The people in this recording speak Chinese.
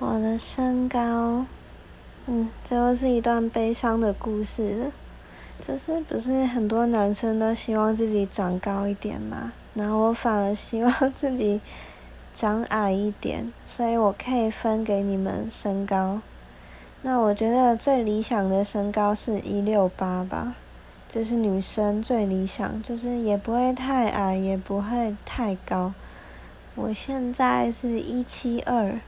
我的身高，嗯，这又是一段悲伤的故事了。就是不是很多男生都希望自己长高一点嘛？然后我反而希望自己长矮一点，所以我可以分给你们身高。那我觉得最理想的身高是一六八吧，就是女生最理想，就是也不会太矮，也不会太高。我现在是一七二，